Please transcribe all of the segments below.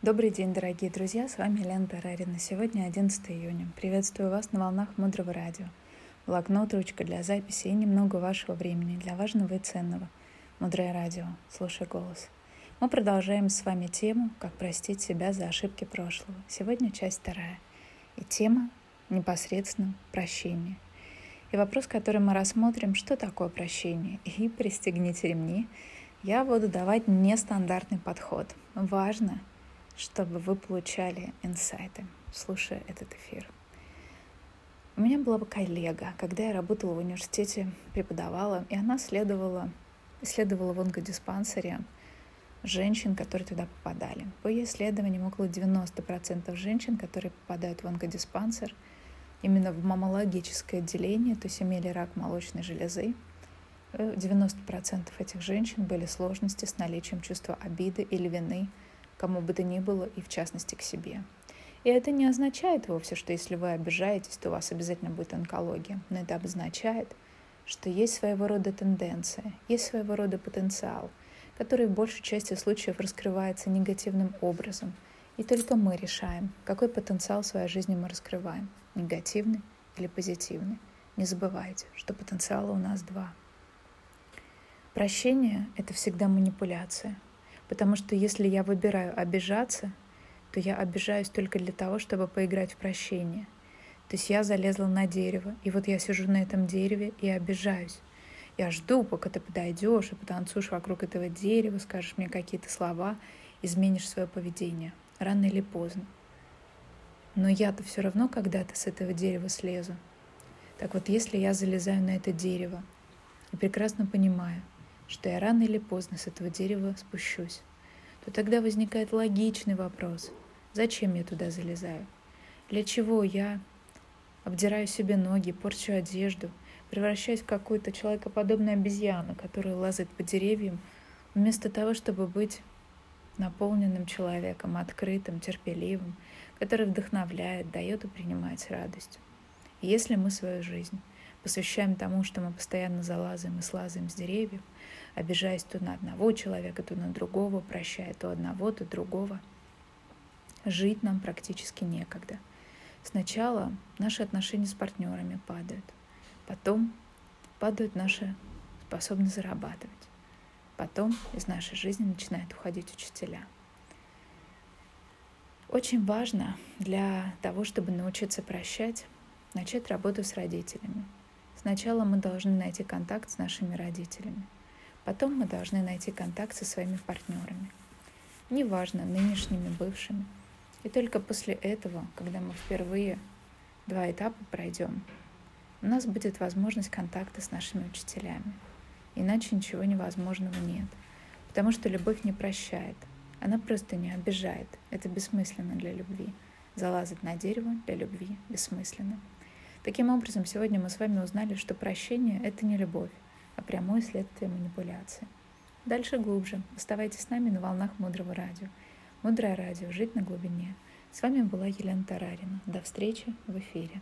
Добрый день, дорогие друзья, с вами Лена Тарарина. Сегодня 11 июня. Приветствую вас на волнах Мудрого Радио. Блокнот, ручка для записи и немного вашего времени для важного и ценного. Мудрое Радио. Слушай голос. Мы продолжаем с вами тему «Как простить себя за ошибки прошлого». Сегодня часть вторая. И тема непосредственно прощение. И вопрос, который мы рассмотрим, что такое прощение. И пристегните ремни. Я буду давать нестандартный подход. Важно – чтобы вы получали инсайты, слушая этот эфир. У меня была бы коллега, когда я работала в университете, преподавала, и она следовала, исследовала в онкодиспансере женщин, которые туда попадали. По ее исследованиям, около 90% женщин, которые попадают в онкодиспансер, именно в мамологическое отделение, то есть имели рак молочной железы, 90% э, этих женщин были сложности с наличием чувства обиды или вины – кому бы то ни было и в частности к себе. И это не означает вовсе, что если вы обижаетесь, то у вас обязательно будет онкология. Но это обозначает, что есть своего рода тенденция, есть своего рода потенциал, который в большей части случаев раскрывается негативным образом. И только мы решаем, какой потенциал в своей жизни мы раскрываем, негативный или позитивный. Не забывайте, что потенциала у нас два. Прощение — это всегда манипуляция — Потому что если я выбираю обижаться, то я обижаюсь только для того, чтобы поиграть в прощение. То есть я залезла на дерево, и вот я сижу на этом дереве и обижаюсь. Я жду, пока ты подойдешь и потанцуешь вокруг этого дерева, скажешь мне какие-то слова, изменишь свое поведение. Рано или поздно. Но я-то все равно когда-то с этого дерева слезу. Так вот, если я залезаю на это дерево и прекрасно понимаю, что я рано или поздно с этого дерева спущусь, то тогда возникает логичный вопрос, зачем я туда залезаю? Для чего я обдираю себе ноги, порчу одежду, превращаюсь в какую-то человекоподобную обезьяну, которая лазает по деревьям, вместо того, чтобы быть наполненным человеком, открытым, терпеливым, который вдохновляет, дает и принимает с радостью. Если мы свою жизнь посвящаем тому, что мы постоянно залазаем и слазаем с деревьев, обижаясь то на одного человека, то на другого, прощая то одного, то другого. Жить нам практически некогда. Сначала наши отношения с партнерами падают, потом падают наши способность зарабатывать. Потом из нашей жизни начинают уходить учителя. Очень важно для того, чтобы научиться прощать, начать работу с родителями. Сначала мы должны найти контакт с нашими родителями – Потом мы должны найти контакт со своими партнерами, неважно, нынешними, бывшими. И только после этого, когда мы впервые два этапа пройдем, у нас будет возможность контакта с нашими учителями. Иначе ничего невозможного нет. Потому что любовь не прощает. Она просто не обижает. Это бессмысленно для любви. Залазать на дерево для любви бессмысленно. Таким образом, сегодня мы с вами узнали, что прощение — это не любовь а прямое следствие манипуляции. Дальше глубже. Оставайтесь с нами на волнах Мудрого Радио. Мудрое Радио. Жить на глубине. С вами была Елена Тарарина. До встречи в эфире.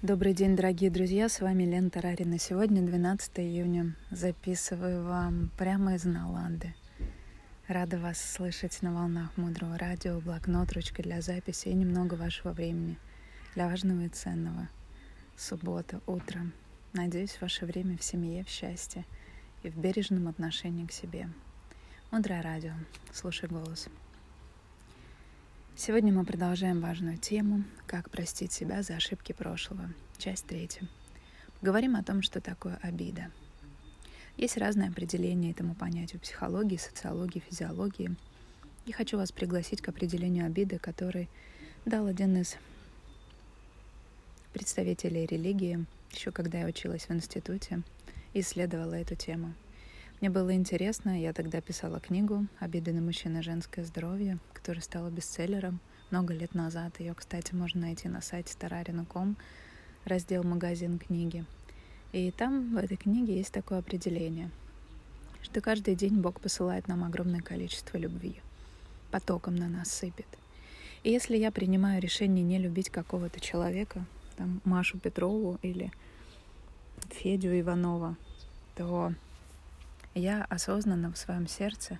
Добрый день, дорогие друзья, с вами Лена Тарарина. Сегодня 12 июня. Записываю вам прямо из Наланды. Рада вас слышать на волнах Мудрого Радио, блокнот, ручка для записи и немного вашего времени для важного и ценного – суббота, утро. Надеюсь, ваше время в семье, в счастье и в бережном отношении к себе. Мудрое радио. Слушай голос. Сегодня мы продолжаем важную тему «Как простить себя за ошибки прошлого». Часть третья. Говорим о том, что такое обида. Есть разные определения этому понятию психологии, социологии, физиологии. И хочу вас пригласить к определению обиды, который дал один из представителей религии, еще когда я училась в институте, исследовала эту тему. Мне было интересно, я тогда писала книгу «Обиды на мужчина женское здоровье», которая стала бестселлером много лет назад. Ее, кстати, можно найти на сайте stararina.com, раздел «Магазин книги». И там в этой книге есть такое определение, что каждый день Бог посылает нам огромное количество любви, потоком на нас сыпет. И если я принимаю решение не любить какого-то человека, там, Машу Петрову или Федю Иванова, то я осознанно в своем сердце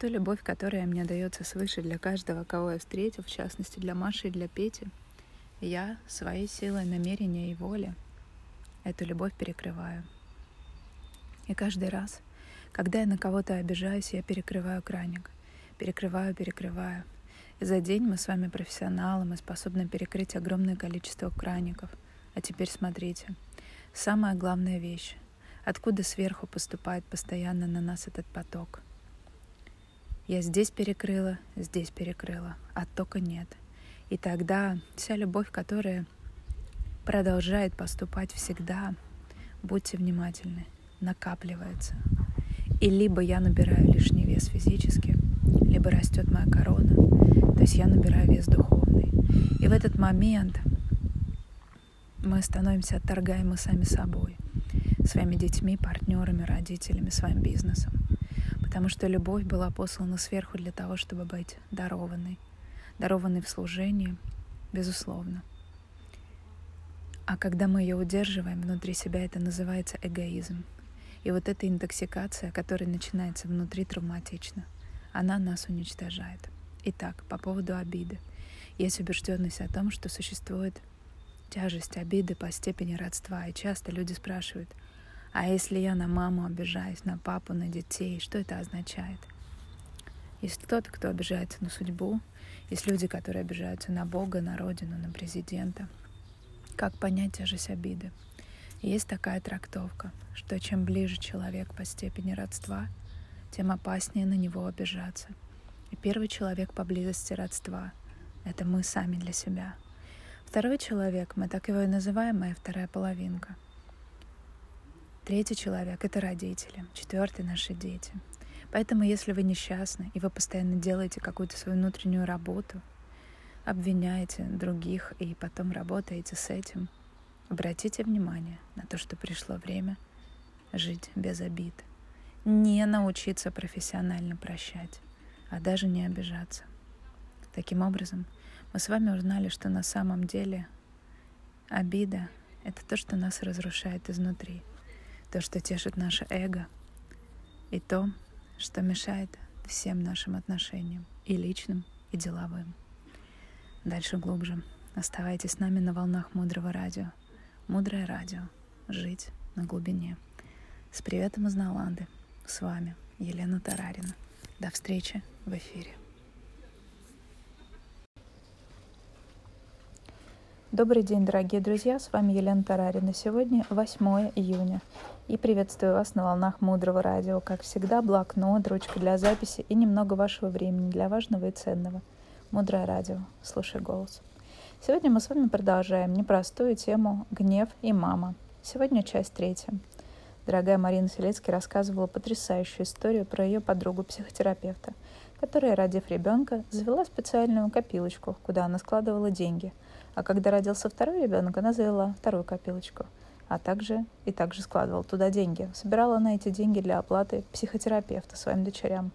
Ту любовь, которая мне дается свыше для каждого, кого я встретил, в частности для Маши и для Пети, я своей силой намерения и воли эту любовь перекрываю. И каждый раз, когда я на кого-то обижаюсь, я перекрываю краник. Перекрываю, перекрываю. И за день мы с вами профессионалы, мы способны перекрыть огромное количество краников. А теперь смотрите. Самая главная вещь. Откуда сверху поступает постоянно на нас этот поток – я здесь перекрыла, здесь перекрыла, оттока нет. И тогда вся любовь, которая продолжает поступать всегда, будьте внимательны, накапливается. И либо я набираю лишний вес физически, либо растет моя корона, то есть я набираю вес духовный. И в этот момент мы становимся отторгаемы сами собой, своими детьми, партнерами, родителями, своим бизнесом потому что любовь была послана сверху для того, чтобы быть дарованной, дарованной в служении, безусловно. А когда мы ее удерживаем внутри себя, это называется эгоизм. И вот эта интоксикация, которая начинается внутри, травматична. Она нас уничтожает. Итак, по поводу обиды. Есть убежденность о том, что существует тяжесть обиды по степени родства. И часто люди спрашивают — а если я на маму обижаюсь, на папу, на детей, что это означает? Есть кто-то, кто обижается на судьбу, есть люди, которые обижаются на Бога, на Родину, на президента. Как понять тяжесть обиды? Есть такая трактовка, что чем ближе человек по степени родства, тем опаснее на него обижаться. И первый человек по близости родства — это мы сами для себя. Второй человек, мы так его и называем, моя вторая половинка — Третий человек — это родители. Четвертый — наши дети. Поэтому, если вы несчастны, и вы постоянно делаете какую-то свою внутреннюю работу, обвиняете других и потом работаете с этим, обратите внимание на то, что пришло время жить без обид. Не научиться профессионально прощать, а даже не обижаться. Таким образом, мы с вами узнали, что на самом деле обида — это то, что нас разрушает изнутри — то, что тешит наше эго, и то, что мешает всем нашим отношениям, и личным, и деловым. Дальше глубже. Оставайтесь с нами на волнах Мудрого Радио. Мудрое Радио. Жить на глубине. С приветом из Наланды. С вами Елена Тарарина. До встречи в эфире. Добрый день, дорогие друзья, с вами Елена Тарарина. Сегодня 8 июня, и приветствую вас на волнах Мудрого Радио. Как всегда, блокнот, ручка для записи и немного вашего времени для важного и ценного. Мудрое Радио. Слушай голос. Сегодня мы с вами продолжаем непростую тему «Гнев и мама». Сегодня часть третья. Дорогая Марина Селецкий рассказывала потрясающую историю про ее подругу-психотерапевта, которая, родив ребенка, завела специальную копилочку, куда она складывала деньги – а когда родился второй ребенок, она завела вторую копилочку, а также и также складывала туда деньги. Собирала она эти деньги для оплаты психотерапевта своим дочерям.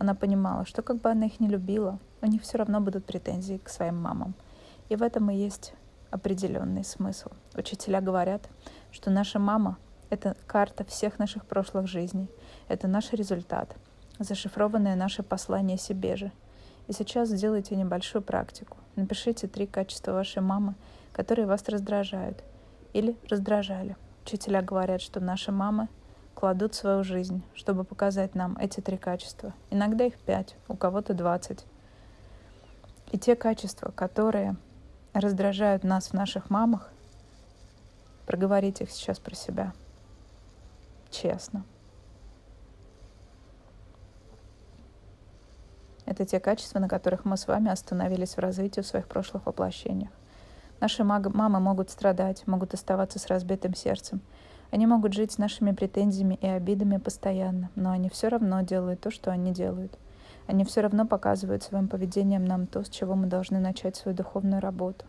Она понимала, что как бы она их не любила, у них все равно будут претензии к своим мамам. И в этом и есть определенный смысл. Учителя говорят, что наша мама — это карта всех наших прошлых жизней. Это наш результат, зашифрованное наше послание себе же. И сейчас сделайте небольшую практику. Напишите три качества вашей мамы, которые вас раздражают или раздражали. Учителя говорят, что наши мамы кладут свою жизнь, чтобы показать нам эти три качества. Иногда их пять, у кого-то двадцать. И те качества, которые раздражают нас в наших мамах, проговорите их сейчас про себя. Честно. Это те качества, на которых мы с вами остановились в развитии в своих прошлых воплощениях. Наши мамы могут страдать, могут оставаться с разбитым сердцем. Они могут жить с нашими претензиями и обидами постоянно, но они все равно делают то, что они делают. Они все равно показывают своим поведением нам то, с чего мы должны начать свою духовную работу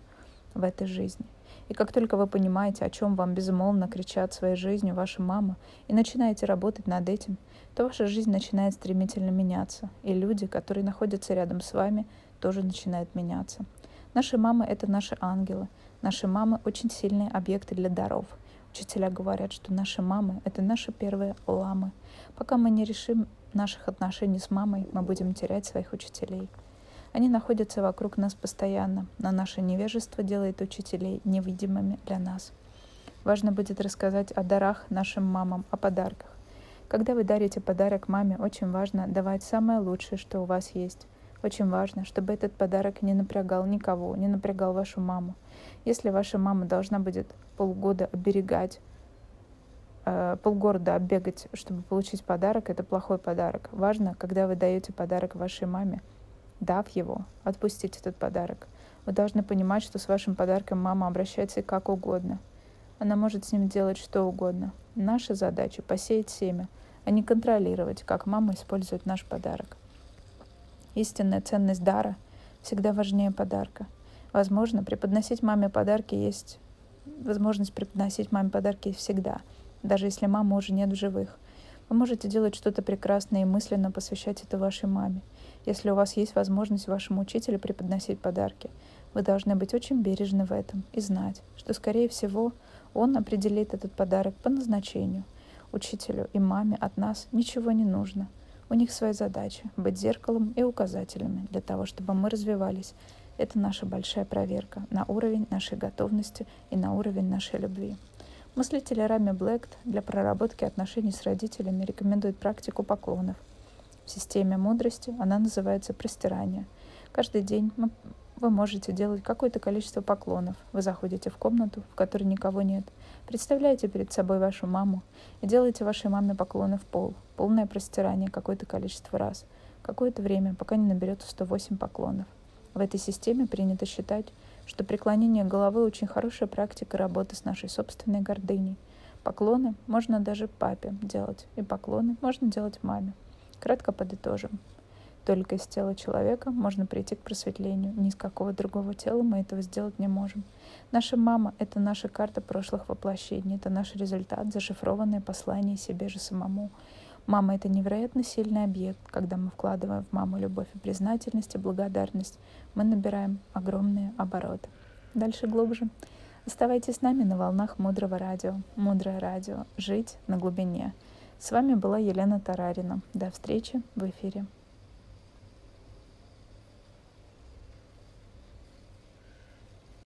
в этой жизни. И как только вы понимаете, о чем вам безмолвно кричат своей жизнью ваша мама, и начинаете работать над этим – то ваша жизнь начинает стремительно меняться, и люди, которые находятся рядом с вами, тоже начинают меняться. Наши мамы — это наши ангелы. Наши мамы — очень сильные объекты для даров. Учителя говорят, что наши мамы — это наши первые ламы. Пока мы не решим наших отношений с мамой, мы будем терять своих учителей. Они находятся вокруг нас постоянно, но наше невежество делает учителей невидимыми для нас. Важно будет рассказать о дарах нашим мамам, о подарках. Когда вы дарите подарок маме, очень важно давать самое лучшее, что у вас есть. Очень важно, чтобы этот подарок не напрягал никого, не напрягал вашу маму. Если ваша мама должна будет полгода оберегать, э, полгорода оббегать, чтобы получить подарок, это плохой подарок. Важно, когда вы даете подарок вашей маме, дав его, отпустить этот подарок. Вы должны понимать, что с вашим подарком мама обращается как угодно. Она может с ним делать что угодно. Наша задача — посеять семя, а не контролировать, как мама использует наш подарок. Истинная ценность дара всегда важнее подарка. Возможно, преподносить маме подарки есть... Возможность преподносить маме подарки есть всегда, даже если мама уже нет в живых. Вы можете делать что-то прекрасное и мысленно посвящать это вашей маме. Если у вас есть возможность вашему учителю преподносить подарки, вы должны быть очень бережны в этом и знать, что, скорее всего, он определит этот подарок по назначению. Учителю и маме от нас ничего не нужно — у них своя задача — быть зеркалом и указателями для того, чтобы мы развивались. Это наша большая проверка на уровень нашей готовности и на уровень нашей любви. Мыслители Рами Блэкт для проработки отношений с родителями рекомендует практику поклонов. В системе мудрости она называется простирание. Каждый день вы можете делать какое-то количество поклонов. Вы заходите в комнату, в которой никого нет. Представляете перед собой вашу маму и делаете вашей маме поклоны в пол. Полное простирание какое-то количество раз. Какое-то время, пока не наберется 108 поклонов. В этой системе принято считать, что преклонение головы очень хорошая практика работы с нашей собственной гордыней. Поклоны можно даже папе делать, и поклоны можно делать маме. Кратко подытожим. Только из тела человека можно прийти к просветлению. Ни из какого другого тела мы этого сделать не можем. Наша мама — это наша карта прошлых воплощений, это наш результат, зашифрованное послание себе же самому. Мама — это невероятно сильный объект. Когда мы вкладываем в маму любовь и признательность и благодарность, мы набираем огромные обороты. Дальше глубже. Оставайтесь с нами на волнах Мудрого радио. Мудрое радио. Жить на глубине. С вами была Елена Тарарина. До встречи в эфире.